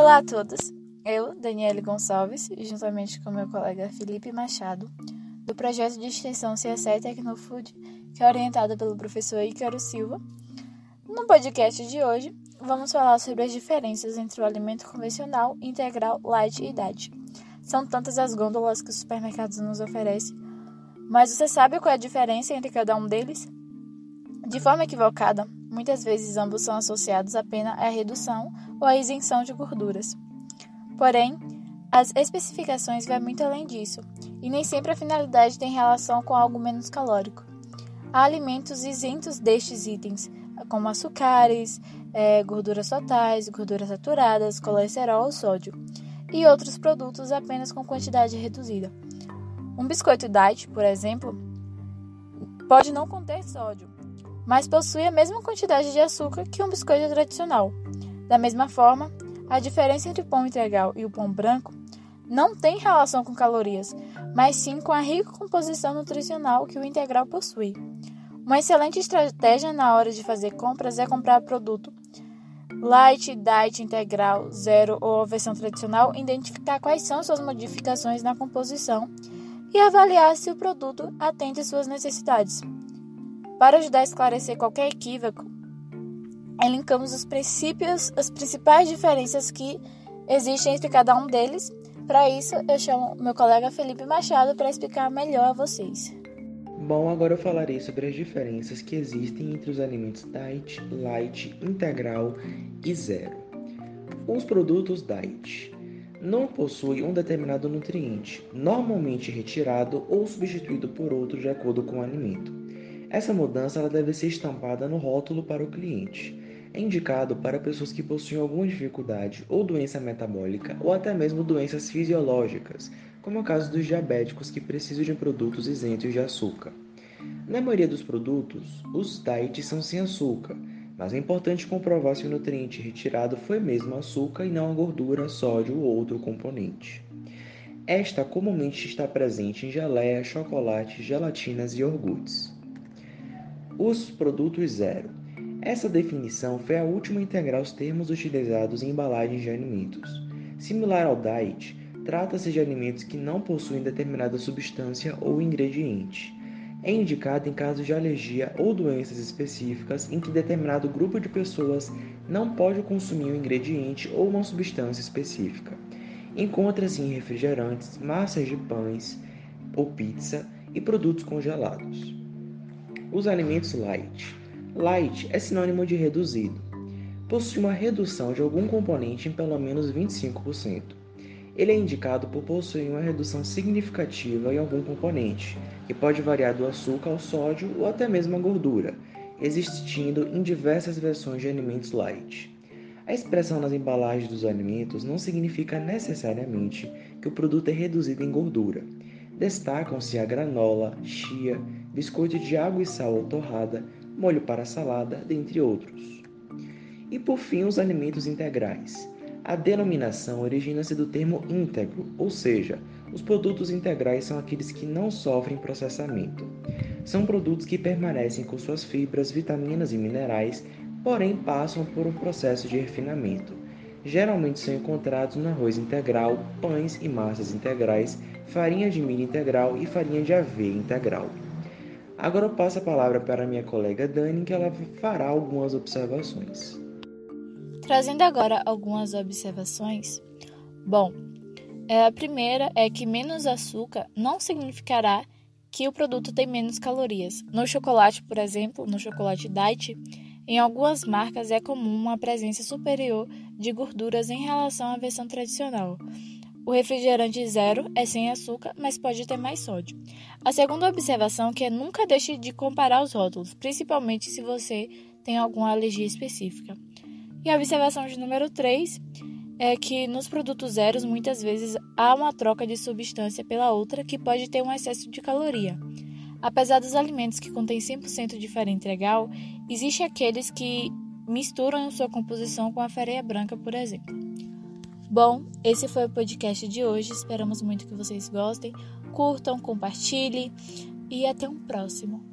Olá a todos, eu, Daniele Gonçalves, juntamente com meu colega Felipe Machado, do projeto de extensão CSE Tecnofood, que é orientado pelo professor Ícaro Silva. No podcast de hoje, vamos falar sobre as diferenças entre o alimento convencional, integral, light e diet. São tantas as gôndolas que os supermercados nos oferecem, mas você sabe qual é a diferença entre cada um deles? De forma equivocada, muitas vezes ambos são associados apenas à redução ou à isenção de gorduras. Porém, as especificações vão muito além disso, e nem sempre a finalidade tem relação com algo menos calórico. Há alimentos isentos destes itens, como açúcares, é, gorduras totais, gorduras saturadas, colesterol ou sódio, e outros produtos apenas com quantidade reduzida. Um biscoito diet, por exemplo, pode não conter sódio, mas possui a mesma quantidade de açúcar que um biscoito tradicional. Da mesma forma, a diferença entre o pão integral e o pão branco não tem relação com calorias, mas sim com a rica composição nutricional que o integral possui. Uma excelente estratégia na hora de fazer compras é comprar produto light, diet, integral, zero ou a versão tradicional, identificar quais são suas modificações na composição e avaliar se o produto atende suas necessidades. Para ajudar a esclarecer qualquer equívoco, elencamos os princípios, as principais diferenças que existem entre cada um deles. Para isso, eu chamo meu colega Felipe Machado para explicar melhor a vocês. Bom, agora eu falarei sobre as diferenças que existem entre os alimentos diet, light, integral e zero. Os produtos diet não possuem um determinado nutriente, normalmente retirado ou substituído por outro de acordo com o alimento. Essa mudança deve ser estampada no rótulo para o cliente é indicado para pessoas que possuem alguma dificuldade ou doença metabólica ou até mesmo doenças fisiológicas, como é o caso dos diabéticos que precisam de produtos isentos de açúcar. Na maioria dos produtos, os diets são sem açúcar, mas é importante comprovar se o nutriente retirado foi mesmo açúcar e não a gordura, sódio ou outro componente. Esta comumente está presente em geleia, chocolate, gelatinas e iogurtes. Os produtos zero essa definição foi a última a integrar os termos utilizados em embalagens de alimentos. Similar ao diet, trata-se de alimentos que não possuem determinada substância ou ingrediente. É indicado em casos de alergia ou doenças específicas em que determinado grupo de pessoas não pode consumir um ingrediente ou uma substância específica. Encontra-se em refrigerantes, massas de pães ou pizza e produtos congelados. Os alimentos light Light é sinônimo de reduzido. Possui uma redução de algum componente em pelo menos 25%. Ele é indicado por possuir uma redução significativa em algum componente, que pode variar do açúcar ao sódio ou até mesmo a gordura, existindo em diversas versões de alimentos light. A expressão nas embalagens dos alimentos não significa necessariamente que o produto é reduzido em gordura. Destacam-se a granola, chia, biscoito de água e sal ou torrada, molho para salada, dentre outros. E por fim, os alimentos integrais. A denominação origina-se do termo íntegro, ou seja, os produtos integrais são aqueles que não sofrem processamento. São produtos que permanecem com suas fibras, vitaminas e minerais, porém passam por um processo de refinamento. Geralmente são encontrados no arroz integral, pães e massas integrais, farinha de milho integral e farinha de aveia integral. Agora eu passo a palavra para minha colega Dani, que ela fará algumas observações. Trazendo agora algumas observações. Bom, é, a primeira é que menos açúcar não significará que o produto tem menos calorias. No chocolate, por exemplo, no chocolate diet, em algumas marcas é comum uma presença superior de gorduras em relação à versão tradicional. O refrigerante zero é sem açúcar, mas pode ter mais sódio. A segunda observação é que é nunca deixe de comparar os rótulos, principalmente se você tem alguma alergia específica. E a observação de número 3 é que nos produtos zeros muitas vezes há uma troca de substância pela outra que pode ter um excesso de caloria. Apesar dos alimentos que contêm 100% de farinha integral, existem aqueles que misturam sua composição com a farinha branca, por exemplo. Bom, esse foi o podcast de hoje. Esperamos muito que vocês gostem. Curtam, compartilhem e até um próximo.